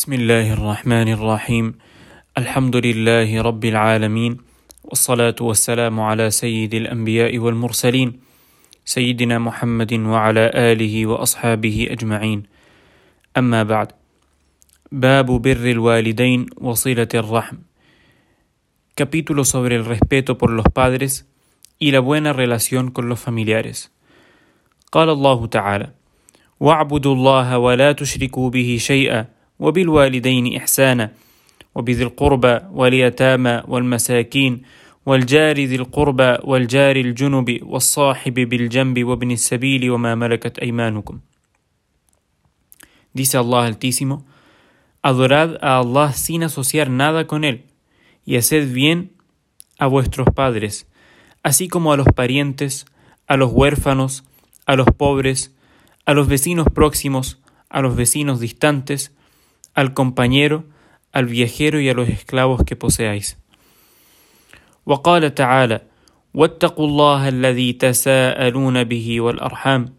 بسم الله الرحمن الرحيم الحمد لله رب العالمين والصلاة والسلام على سيد الأنبياء والمرسلين سيدنا محمد وعلى آله وأصحابه أجمعين أما بعد باب بر الوالدين وصلة الرحم Capítulo sobre el respeto por los padres y la buena relación con los familiares. قال الله تعالى: واعبدوا الله ولا تشركوا به شيئا وبالوالدين إحسانا وبذي القربى واليتامى والمساكين والجار ذي القربى والجار الجنب والصاحب بالجنب وابن السبيل وما ملكت أيمانكم. Dice Allah Altísimo: Adorad a Allah sin asociar nada con él y haced bien a vuestros padres, así como a los parientes, a los huérfanos, a los pobres, a los vecinos próximos, a los vecinos distantes, al compañero, al viajero y a los esclavos que poseáis. وقال تعالى: واتقوا الله الذي تساءلون به والأرحام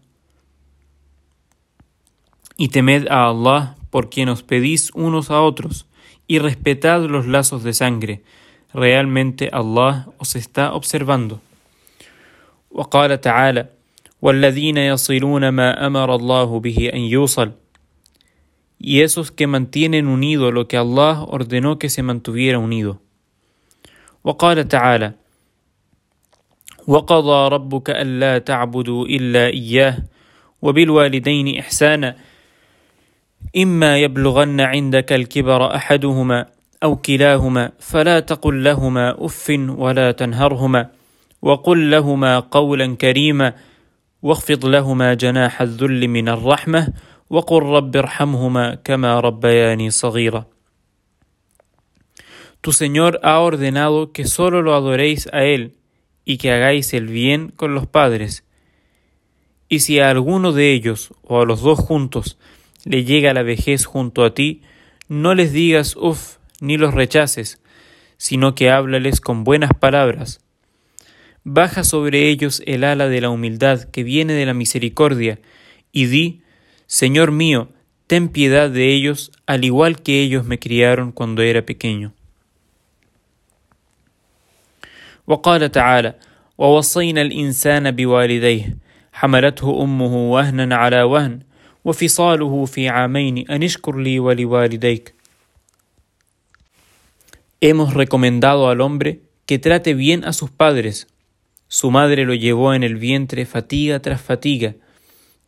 Y temed a Allah por quien os pedís unos a otros y respetad los lazos de sangre. Realmente Allah os está observando. وقال تعالى: والذين يصلون ما أمر الله به أن يوصل Y esos que mantienen unido lo que Allah ordenó que se mantuviera unido. وقال تعالى: وقضى ربك ألا تعبدوا إلا إياه وبالوالدين إحسانا إما يبلغن عندك الكبر أحدهما أو كلاهما فلا تقل لهما أف ولا تنهرهما وقل لهما قولا كريما واخفض لهما جناح الذل من الرحمة وقل رب ارحمهما كما ربياني صغيرا Tu Señor ha ordenado que solo lo adoréis a Él y que hagáis el bien con los padres. Y si a alguno de ellos o a los dos juntos le llega la vejez junto a ti, no les digas uff ni los rechaces, sino que háblales con buenas palabras. Baja sobre ellos el ala de la humildad que viene de la misericordia, y di, Señor mío, ten piedad de ellos, al igual que ellos me criaron cuando era pequeño. وقال تعالى: ووصينا الإنسان بوالديه حملته أمه وهنا على وهن وفصاله في عامين أن اشكر لي ولوالديك Hemos recomendado al hombre que trate bien a sus padres. Su madre lo llevó en el vientre fatiga tras fatiga,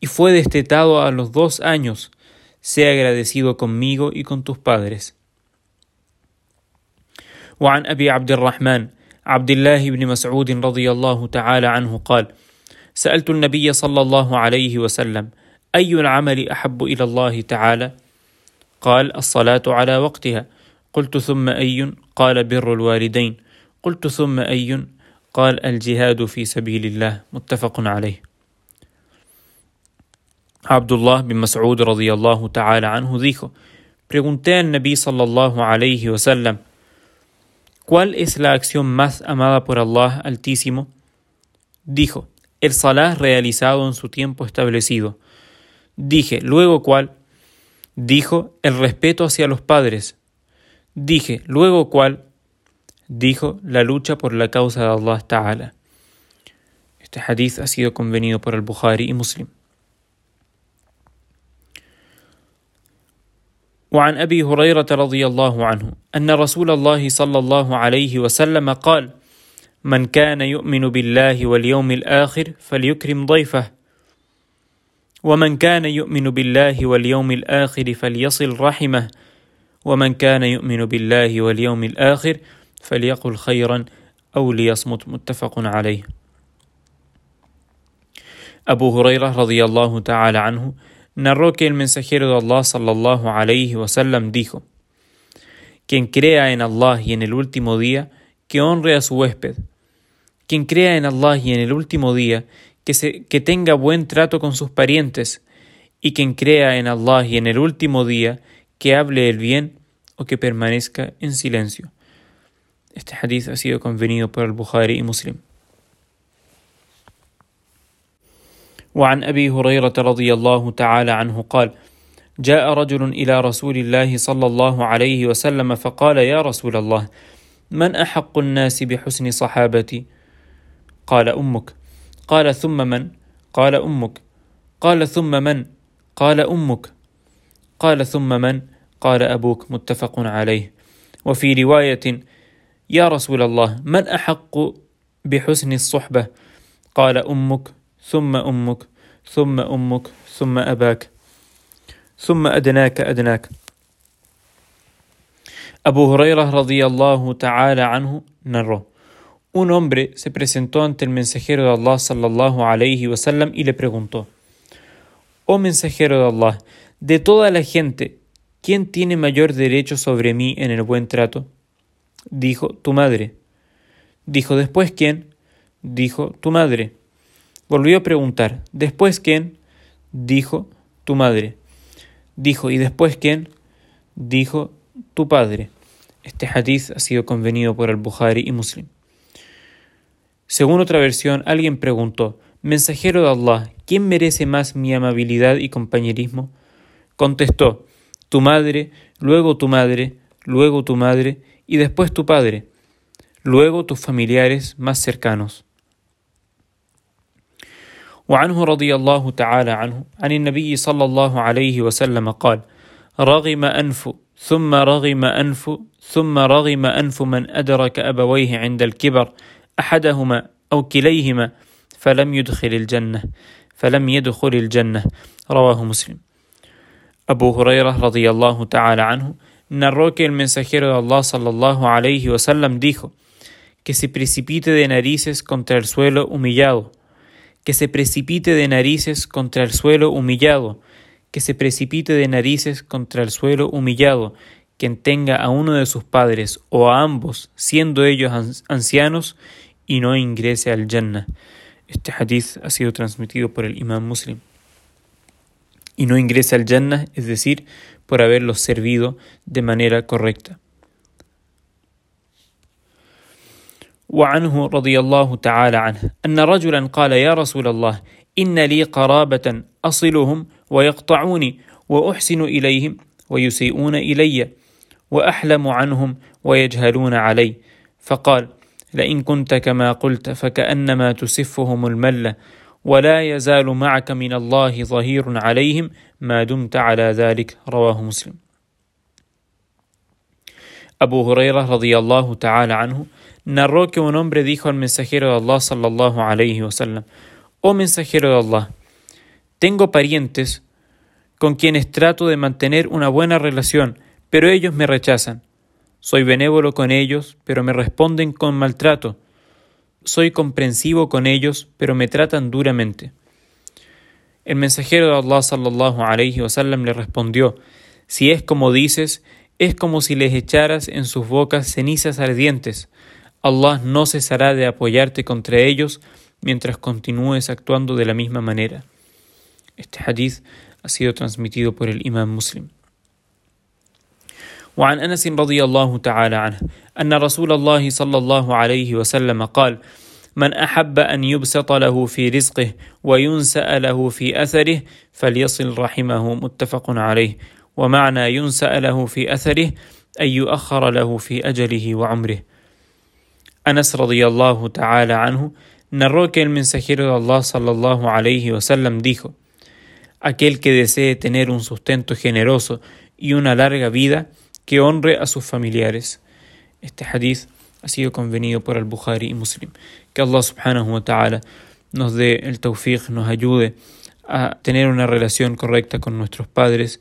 y fue destetado a los dos años. Sea agradecido conmigo y con tus padres. وعن أبي عبد الرحمن عبد الله بن مسعود رضي الله تعالى عنه قال: سألت النبي صلى الله عليه وسلم: أي العمل أحب إلى الله تعالى؟ قال: الصلاة على وقتها. قلت ثم أي؟ قال: بر الوالدين. قلت ثم أي؟ قال: الجهاد في سبيل الله. متفق عليه. Abdullah bin Mas'ud radiyallahu ta'ala anhu dijo: Pregunté al Nabi sallallahu alayhi wa sallam: ¿Cuál es la acción más amada por Allah Altísimo? Dijo: El salah realizado en su tiempo establecido. Dije: ¿Luego cuál? Dijo: El respeto hacia los padres. Dije: ¿Luego cuál? Dijo: La lucha por la causa de Allah Ta'ala. Este hadith ha sido convenido por el Bukhari y Muslim. وعن أبي هريرة رضي الله عنه أن رسول الله صلى الله عليه وسلم قال من كان يؤمن بالله واليوم الآخر فليكرم ضيفه ومن كان يؤمن بالله واليوم الآخر فليصل رحمه ومن كان يؤمن بالله واليوم الآخر فليقل خيرا أو ليصمت متفق عليه. أبو هريرة رضي الله تعالى عنه narró que el mensajero de Allah sallallahu alayhi wasallam dijo: Quien crea en Allah y en el último día, que honre a su huésped. Quien crea en Allah y en el último día, que, se, que tenga buen trato con sus parientes. Y quien crea en Allah y en el último día, que hable el bien o que permanezca en silencio. Este hadith ha sido convenido por el Bukhari y Muslim. وعن أبي هريرة رضي الله تعالى عنه قال جاء رجل إلى رسول الله صلى الله عليه وسلم فقال يا رسول الله من أحق الناس بحسن صحابتي؟ قال أمك. قال ثم من؟ قال أمك. قال ثم من؟ قال أمك. قال ثم من؟ قال أبوك. متفق عليه. وفي رواية يا رسول الله من أحق بحسن الصحبة؟ قال أمك. ثم أمك ثم أمك ثم أباك ثم أدناك أدناك Abu Hurairah radiyallahu ta'ala anhu narró Un hombre se presentó ante el mensajero de Allah sallallahu alayhi wasallam y le preguntó Oh mensajero de Allah, de toda la gente, ¿quién tiene mayor derecho sobre mí en el buen trato? Dijo, tu madre. Dijo, ¿después quién? Dijo, tu madre. Volvió a preguntar, ¿después quién? Dijo, tu madre. Dijo, ¿y después quién? Dijo, tu padre. Este hadith ha sido convenido por el Bukhari y Muslim. Según otra versión, alguien preguntó, Mensajero de Allah, ¿quién merece más mi amabilidad y compañerismo? Contestó, tu madre, luego tu madre, luego tu madre y después tu padre, luego tus familiares más cercanos. وعنه رضي الله تعالى عنه عن النبي صلى الله عليه وسلم قال رغم أنف ثم رغم أنف ثم رغم أنف من أدرك أبويه عند الكبر أحدهما أو كليهما فلم يدخل الجنة فلم يدخل الجنة. رواه مسلم. Abu Hurairah radiyallahu ta'ala anhu narró que el mensajero de Allah sallallahu alayhi wasallam dijo que se precipite de narices contra el suelo humillado, que se precipite de narices contra el suelo humillado, que se precipite de narices contra el suelo humillado, quien tenga a uno de sus padres o a ambos, siendo ellos ancianos, y no ingrese al Jannah. Este hadith ha sido transmitido por el imam muslim. Y no ingrese al Jannah, es decir, por haberlos servido de manera correcta. وعنه رضي الله تعالى عنه أن رجلا قال يا رسول الله إن لي قرابة أصلهم ويقطعوني وأحسن إليهم ويسيئون إلي وأحلم عنهم ويجهلون علي. فقال لئن كنت كما قلت فكأنما تسفهم الملة ولا يزال معك من الله ظهير عليهم ما دمت على ذلك. رواه مسلم. Abu Huraira radiyallahu ta'ala anhu narró que un hombre dijo al mensajero de Allah sallallahu alayhi wasallam Oh mensajero de Allah, tengo parientes con quienes trato de mantener una buena relación, pero ellos me rechazan. Soy benévolo con ellos, pero me responden con maltrato. Soy comprensivo con ellos, pero me tratan duramente. El mensajero de Allah sallallahu alayhi wasallam le respondió: Si es como dices, es como si les echaras en sus bocas cenizas ardientes. Allah no cesará de apoyarte contra ellos mientras continúes actuando de la misma manera. Este hadith ha sido transmitido por el imam muslim. وعن أنس رضي الله تعالى عنه أن رسول الله صلى الله عليه وسلم قال من أحب أن يبسط له في رزقه وينسأ له في أثره فليصل رحمه متفق عليه ومعنى ينسأ له في أثره ان يؤخر له في أجله وعمره Anas radiyallahu ta'ala anhu narró que el mensajero de Allah sallallahu alayhi wasallam dijo: Aquel que desee tener un sustento generoso y una larga vida, que honre a sus familiares. Este hadith ha sido convenido por al-Bukhari y Muslim. Que Allah subhanahu wa ta'ala nos dé el tawfiq, nos ayude a tener una relación correcta con nuestros padres.